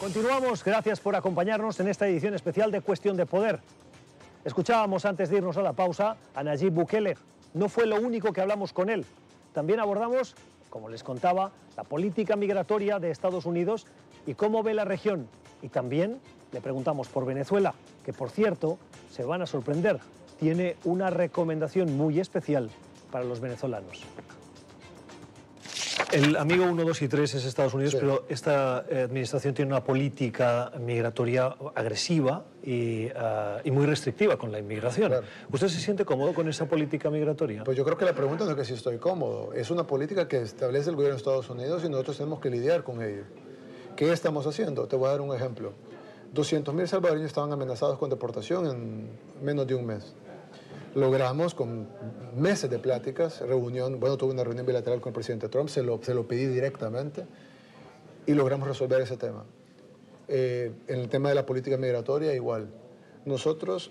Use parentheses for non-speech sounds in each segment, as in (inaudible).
Continuamos, gracias por acompañarnos en esta edición especial de Cuestión de Poder. Escuchábamos antes de irnos a la pausa a Nayib Bukele. No fue lo único que hablamos con él. También abordamos, como les contaba, la política migratoria de Estados Unidos y cómo ve la región. Y también le preguntamos por Venezuela, que por cierto, se van a sorprender, tiene una recomendación muy especial para los venezolanos. El amigo 1, 2 y 3 es Estados Unidos, pero esta eh, administración tiene una política migratoria agresiva y, uh, y muy restrictiva con la inmigración. Claro. ¿Usted se siente cómodo con esa política migratoria? Pues yo creo que la pregunta no es que si estoy cómodo, es una política que establece el gobierno de Estados Unidos y nosotros tenemos que lidiar con ello. ¿Qué estamos haciendo? Te voy a dar un ejemplo. 200.000 salvadoreños estaban amenazados con deportación en menos de un mes. Logramos con meses de pláticas, reunión, bueno, tuve una reunión bilateral con el presidente Trump, se lo, se lo pedí directamente y logramos resolver ese tema. Eh, en el tema de la política migratoria, igual. Nosotros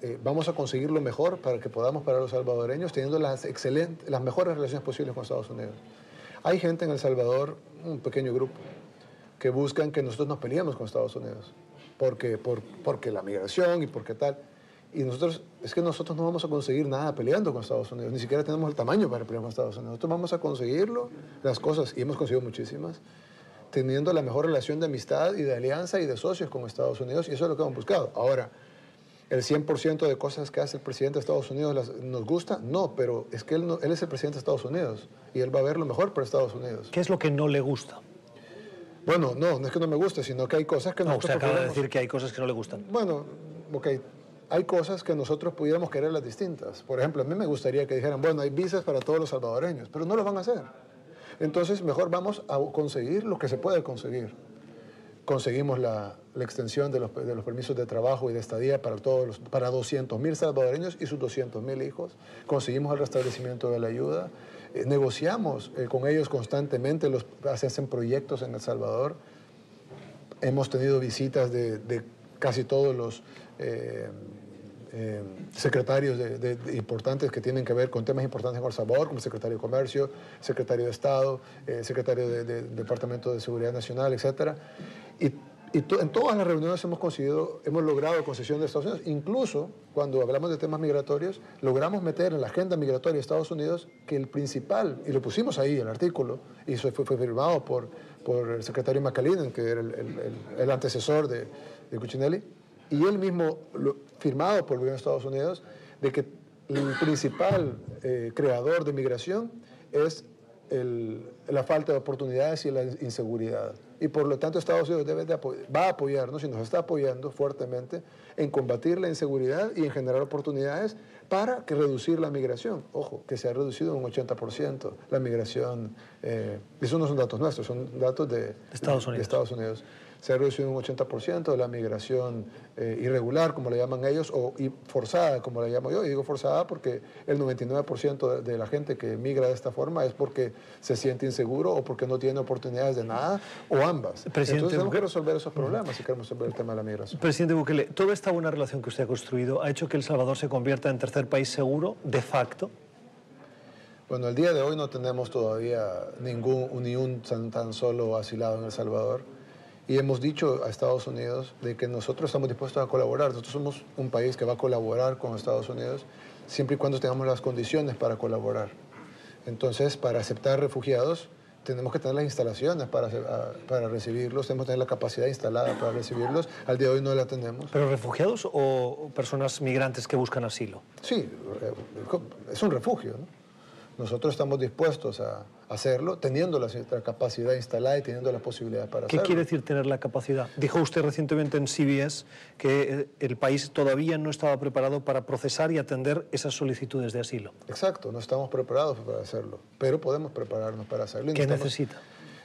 eh, vamos a conseguir lo mejor para que podamos para los salvadoreños teniendo las, excelentes, las mejores relaciones posibles con Estados Unidos. Hay gente en El Salvador, un pequeño grupo, que buscan que nosotros nos peleemos con Estados Unidos, porque, por, porque la migración y porque tal. Y nosotros, es que nosotros no vamos a conseguir nada peleando con Estados Unidos, ni siquiera tenemos el tamaño para pelear con Estados Unidos. Nosotros vamos a conseguirlo, las cosas, y hemos conseguido muchísimas, teniendo la mejor relación de amistad y de alianza y de socios con Estados Unidos, y eso es lo que hemos buscado. Ahora, ¿el 100% de cosas que hace el presidente de Estados Unidos las, nos gusta? No, pero es que él, no, él es el presidente de Estados Unidos, y él va a ver lo mejor para Estados Unidos. ¿Qué es lo que no le gusta? Bueno, no, no es que no me guste, sino que hay cosas que No, nosotros usted acaba de decir que hay cosas que no le gustan. Bueno, ok, hay cosas que nosotros pudiéramos quererlas distintas. Por ejemplo, a mí me gustaría que dijeran, bueno, hay visas para todos los salvadoreños, pero no lo van a hacer. Entonces, mejor vamos a conseguir lo que se puede conseguir. Conseguimos la, extensión de los, los permisos de trabajo y de estadía para, todos los, para 200.000 salvadoreños y sus 200.000 hijos. Conseguimos el restablecimiento de la ayuda. Eh, negociamos eh, con ellos constantemente, los, hacen proyectos en El Salvador. Hemos tenido visitas de casi todos los eh, eh, secretarios importantes que tienen que ver con temas importantes en El Salvador, como el secretario de Comercio, secretario de Estado, eh, secretario del de, Departamento de Seguridad Nacional, etc. Y, en todas las reuniones hemos conseguido, hemos logrado concesión de Estados Unidos. Incluso cuando hablamos de temas migratorios, logramos meter en la agenda migratoria de Estados Unidos que el principal, y lo pusimos ahí, el artículo, y eso fue, firmado por, por el secretario McAleenan, que era el antecesor de, de Cuccinelli, y él mismo, lo- firmado por el gobierno de Estados Unidos, de que el principal eh, creador de migración es el- la falta de oportunidades y la inseguridad. Y por lo tanto Estados Unidos debe de va a apoyarnos y nos está apoyando fuertemente en combatir la inseguridad y en generar oportunidades para que reducir la migración. Ojo, que se ha reducido un 80% la migración. eh, esos no son datos nuestros, son datos de, Estados de. Estados Unidos. Se ha reducido un 80% de la migración eh, irregular, como le llaman ellos, o forzada, como la llamo yo. Y digo forzada porque el 99% de, de la gente que migra de esta forma es porque se siente inseguro o porque no tiene oportunidades de nada, o ambas. Presidente Entonces tenemos que resolver esos problemas si queremos resolver el tema de la migración. Presidente Bukele, toda esta buena relación que usted ha construido ha hecho que El Salvador se convierta en tercer país seguro de facto. Bueno, el día de hoy no tenemos todavía ningún, ni un tan, tan solo asilado en El Salvador. Y hemos dicho a Estados Unidos de que nosotros estamos dispuestos a colaborar. Nosotros somos un país que va a colaborar con Estados Unidos siempre y cuando tengamos las condiciones para colaborar. Entonces, para aceptar refugiados, tenemos que tener las instalaciones para, para recibirlos, tenemos que tener la capacidad instalada para recibirlos. Al día de hoy no la tenemos. ¿Pero refugiados o personas migrantes que buscan asilo? Sí, eh, es un refugio. ¿no? Nosotros estamos dispuestos a hacerlo teniendo la la capacidad instalada y teniendo las posibilidades para ¿Qué hacerlo. quiere decir tener la capacidad? Dijo usted recientemente en CBS que eh, el país todavía no estaba preparado para procesar y atender esas solicitudes de asilo. Exacto, no estamos preparados para hacerlo, pero podemos prepararnos para hacerlo. ¿Qué necesita?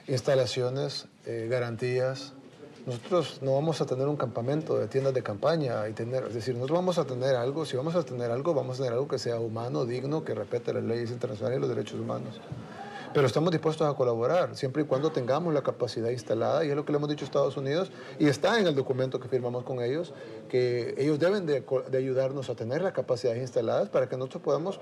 Instalaciones, eh, garantías. Nosotros no vamos a tener un campamento de tiendas de campaña y tener, es decir, nosotros vamos a tener algo, si vamos a tener algo, vamos a tener algo que sea humano, digno, que respete las leyes internacionales y los derechos humanos. Pero estamos dispuestos a colaborar, siempre y cuando tengamos la capacidad instalada, y es lo que le hemos dicho a Estados Unidos, y está en el documento que firmamos con ellos, que ellos deben de, de ayudarnos a tener las capacidades instaladas para que nosotros podamos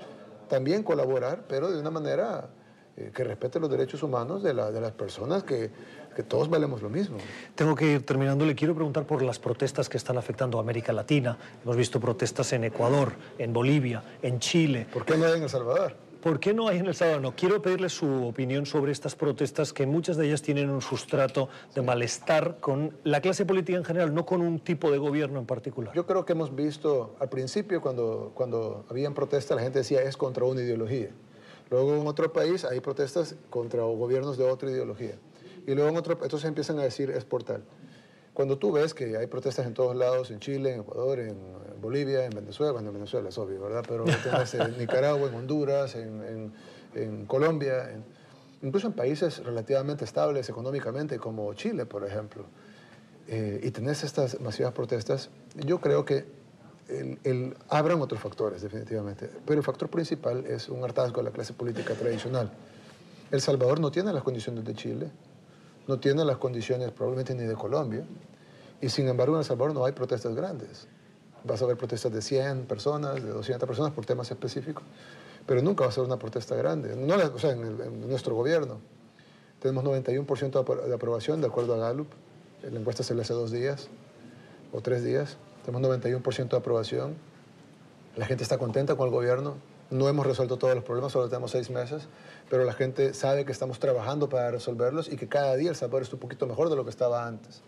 también colaborar, pero de una manera eh, que respete los derechos humanos de, de las personas que, que, todos valemos lo mismo. Tengo que ir terminando. Le quiero preguntar por las protestas que están afectando a América Latina. Hemos visto protestas en Ecuador, en Bolivia, en Chile. ¿Por qué no hay en El Salvador? ¿Por qué no hay en El Salvador? No, quiero pedirle su opinión sobre estas protestas que muchas de ellas tienen un sustrato de malestar con la clase política en general, no con un tipo de gobierno en particular. Yo creo que hemos visto al principio cuando, cuando habían protestas la gente decía es contra una ideología. Luego en otro país hay protestas contra gobiernos de otra ideología. Y luego en otro, entonces empiezan a decir es por tal. Cuando tú ves que hay protestas en todos lados, en Chile, en Ecuador, en Bolivia, en Venezuela, bueno, en Venezuela es obvio, ¿verdad? Pero en (laughs) Nicaragua, en Honduras, en, en, Colombia, incluso en países relativamente estables económicamente como Chile, por ejemplo, eh, y tenés estas masivas protestas, yo creo que el, el, otros factores, definitivamente, pero el factor principal es un hartazgo de la clase política tradicional. El Salvador no tiene las condiciones de Chile, no tiene las condiciones probablemente ni de Colombia, y sin embargo en El Salvador no hay protestas grandes. Vas a ver protestas de 100 personas, de 200 personas por temas específicos, pero nunca va a ser una protesta grande. No, o sea, en, en nuestro gobierno tenemos 91% de aprobación de acuerdo a Gallup, la encuesta se le hace dos días o tres días, tenemos 91% de aprobación, la gente está contenta con el gobierno, no hemos resuelto todos los problemas, solo tenemos seis meses, pero la gente sabe que estamos trabajando para resolverlos y que cada día El Salvador está un poquito mejor de lo que estaba antes.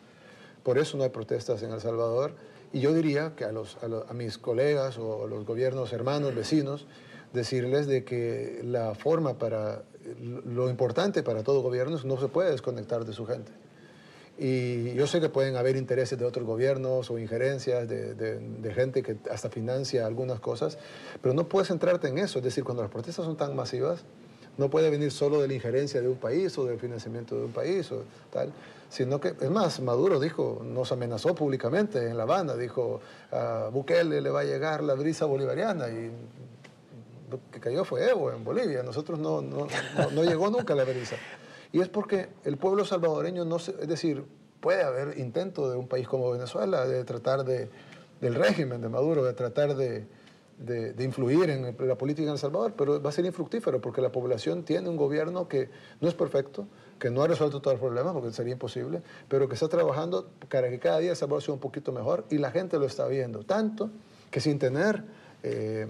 Por eso no hay protestas en El Salvador. Y yo diría que a, mis colegas o los gobiernos hermanos, vecinos, decirles de que la forma para, lo importante para todo gobierno es no se puede desconectar de su gente. Y yo sé que pueden haber intereses de otros gobiernos o injerencias de, de, gente que hasta financia algunas cosas, pero no puedes centrarte en eso. Es decir, cuando las protestas son tan masivas, no puede venir solo de la injerencia de un país o del financiamiento de un país o tal, sino que, es más, Maduro dijo, nos amenazó públicamente en La Habana, dijo, a Bukele le va a llegar la brisa bolivariana y que cayó fue Evo en Bolivia, nosotros no, no, no, no llegó nunca la brisa. (laughs) Y es porque el pueblo salvadoreño no se, es decir, puede haber intento de un país como Venezuela de tratar de, del régimen de Maduro, de tratar de, de, influir en la política en El Salvador, pero va a ser infructífero porque la población tiene un gobierno que no es perfecto, que no ha resuelto todos los problemas, porque sería imposible, pero que está trabajando para que cada día El Salvador sea un poquito mejor y la gente lo está viendo. Tanto que sin tener eh,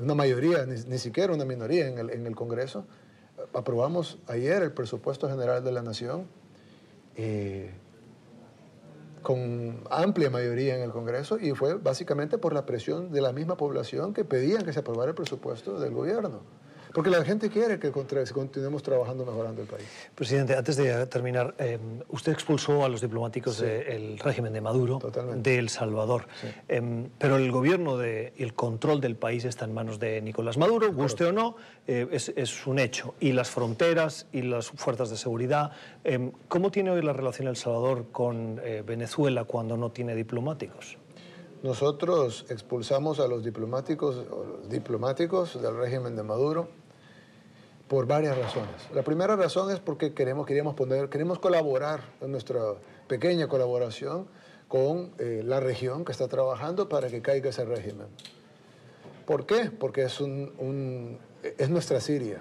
una mayoría, ni, ni, siquiera una minoría en el, en el Congreso, aprobamos ayer el presupuesto general de la Nación eh, con amplia mayoría en el Congreso y fue básicamente por la presión de la misma población que pedían que se aprobara el presupuesto del gobierno. Porque la gente quiere que continuemos trabajando mejorando el país. Presidente, antes de terminar, eh, usted expulsó a los diplomáticos del régimen de Maduro, de El Salvador. Eh, pero el gobierno y el control del país está en manos de Nicolás Maduro, guste o no, eh, es, es, un hecho. Y las fronteras y las fuerzas de seguridad. ¿Cómo tiene hoy la relación El Salvador con Venezuela cuando no tiene diplomáticos? Nosotros expulsamos a los diplomáticos, los diplomáticos del régimen de Maduro por varias razones. La primera razón es porque queremos, queríamos poner, queremos colaborar en nuestra pequeña colaboración con eh, la región que está trabajando para que caiga ese régimen. ¿Por qué? Porque es, un, es nuestra Siria.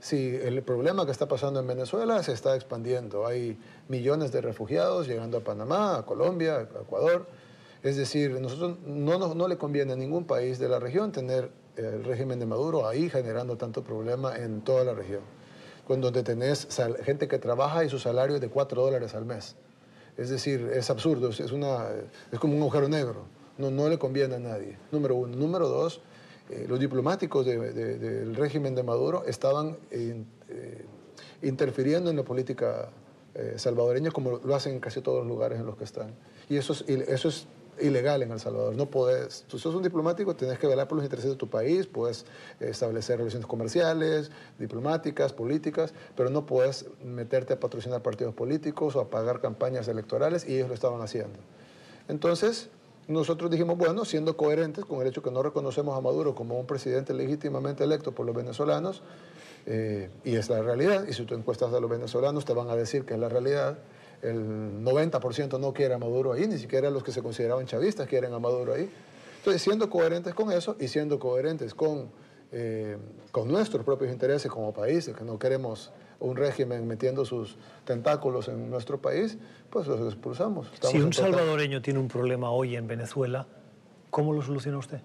Si el problema que está pasando en Venezuela se está expandiendo, hay millones de refugiados llegando a Panamá, a Colombia, a Ecuador. Es decir, nosotros no, no, no le conviene a ningún país de la región tener el régimen de Maduro ahí generando tanto problema en toda la región, donde tenés gente que trabaja y su salario es de 4 dólares al mes. Es decir, es absurdo, es, una, es como un agujero negro, no, no le conviene a nadie, número uno. Número dos, eh, los diplomáticos del régimen de Maduro estaban eh, interfiriendo en la política eh, salvadoreña como lo hacen en casi todos los lugares en los que están. Y eso es, eso es ilegal en El Salvador. No puedes, tú sos un diplomático, tienes que velar por los intereses de tu país, puedes establecer relaciones comerciales, diplomáticas, políticas, pero no puedes meterte a patrocinar partidos políticos o a pagar campañas electorales y ellos lo estaban haciendo. Entonces, nosotros dijimos, bueno, siendo coherentes con el hecho que no reconocemos a Maduro como un presidente legítimamente electo por los venezolanos, eh, y es la realidad, y si tú encuestas a los venezolanos te van a decir que es la realidad, el 90% no quiere a Maduro ahí, ni siquiera los que se consideraban chavistas quieren a Maduro ahí. Entonces, siendo coherentes con eso y siendo coherentes con eh, con nuestros propios intereses como país, que no queremos un régimen metiendo sus tentáculos en nuestro país, pues los expulsamos. si un salvadoreño tiene un problema hoy en Venezuela, ¿cómo lo soluciona usted?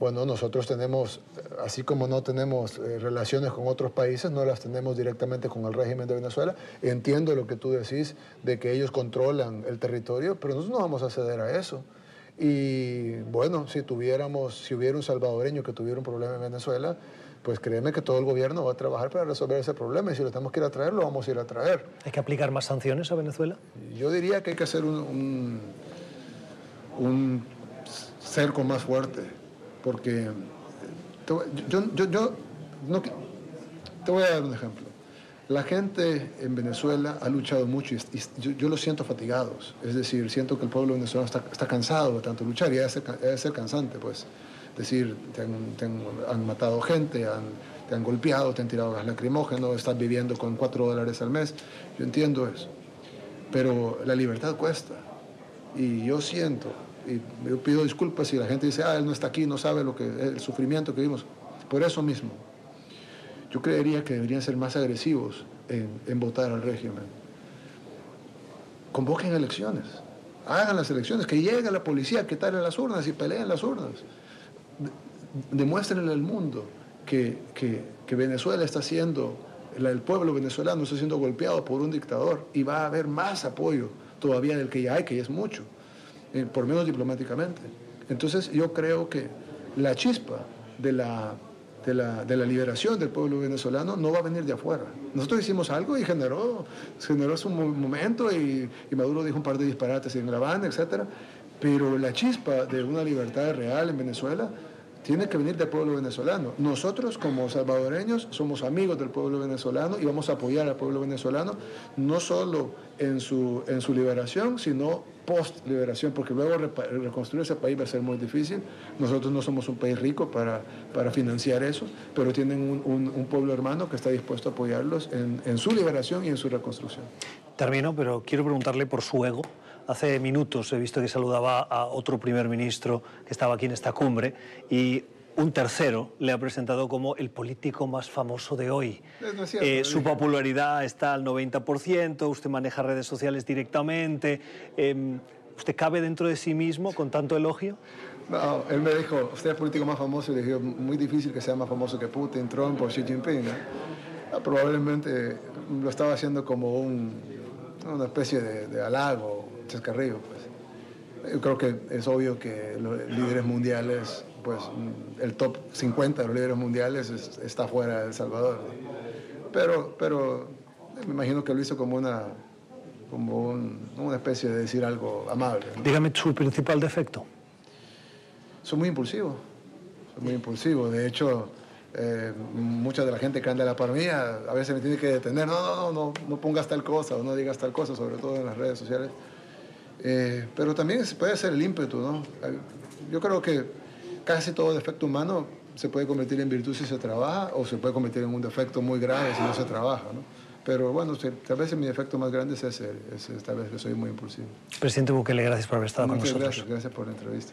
Bueno, nosotros tenemos, así como no tenemos eh, relaciones con otros países, no las tenemos directamente con el régimen de Venezuela. Entiendo lo que tú decís de que ellos controlan el territorio, pero nosotros no vamos a ceder a eso. Y bueno, si tuviéramos, si hubiera un salvadoreño que tuviera un problema en Venezuela, pues créeme que todo el gobierno va a trabajar para resolver ese problema y si lo tenemos que ir a traer, lo vamos a ir a traer. ¿Hay que aplicar más sanciones a Venezuela? Yo diría que hay que hacer un, un, cerco más fuerte, porque yo, yo, yo no, te voy a dar un ejemplo. La gente en Venezuela ha luchado mucho y, yo, lo siento fatigados. Es decir, siento que el pueblo venezolano está, cansado de tanto luchar y debe ser, debe ser cansante, pues. Es decir, han, matado gente, te han golpeado, te han tirado gas lacrimógeno, estás viviendo con cuatro dólares al mes. Yo entiendo eso. Pero la libertad cuesta. Y yo siento, y yo pido disculpas si la gente dice, ah, él no está aquí, no sabe lo que, el sufrimiento que vimos. Por eso mismo yo creería que deberían ser más agresivos en, votar al régimen. Convoquen elecciones, hagan las elecciones, que llegue la policía, que tal en las urnas y peleen las urnas. Demuéstrenle al mundo que, Venezuela está siendo, el pueblo venezolano está siendo golpeado por un dictador y va a haber más apoyo todavía del que ya hay, que ya es mucho, eh, por menos diplomáticamente. Entonces yo creo que la chispa de la de la, de la, liberación del pueblo venezolano no va a venir de afuera. Nosotros hicimos algo y generó, generó su momento y, y, Maduro dijo un par de disparates en la banda, etc. Pero la chispa de una libertad real en Venezuela tiene que venir del pueblo venezolano. Nosotros como salvadoreños somos amigos del pueblo venezolano y vamos a apoyar al pueblo venezolano no solo en su, en su liberación, sino post liberación, porque luego reconstruir ese país va a ser muy difícil. Nosotros no somos un país rico para, para financiar eso, pero tienen un, pueblo hermano que está dispuesto a apoyarlos en su liberación y en su reconstrucción. Termino, pero quiero preguntarle por su ego. Hace minutos he visto que saludaba a otro primer ministro que estaba aquí en esta cumbre y un tercero le ha presentado como el político más famoso de hoy. Eh, su popularidad está al 90%, usted maneja redes sociales directamente. Em, ¿Usted cabe dentro de sí mismo con tanto elogio? No, él me dijo, usted es el político más famoso, y le dije, muy difícil que sea más famoso que Putin, Trump o Xi Jinping. Ah, probablemente lo estaba haciendo como una especie de, de halago, chascarrillo. Pues. Yo creo que es obvio que los líderes mundiales, pues el top 50 de los líderes mundiales está fuera de El Salvador. Pero, pero me imagino que lo hizo como una, como una especie de decir algo amable. Dígame su principal defecto. Soy muy impulsivo, soy muy impulsivo. De hecho, eh, mucha de la gente que anda a la par mía a veces me tiene que detener, no, no, no, no, no pongas tal cosa o no digas tal cosa, sobre todo en las redes sociales. Eh, pero también puede ser el ímpetu, ¿no? Yo creo que casi todo defecto humano se puede convertir en virtud si se trabaja o se puede convertir en un defecto muy grave si no se trabaja, ¿no? Pero bueno, tal vez mi defecto más grande es ese, tal vez que soy muy impulsivo. Presidente Bukele, gracias por haber estado con nosotros. Gracias, gracias por la entrevista.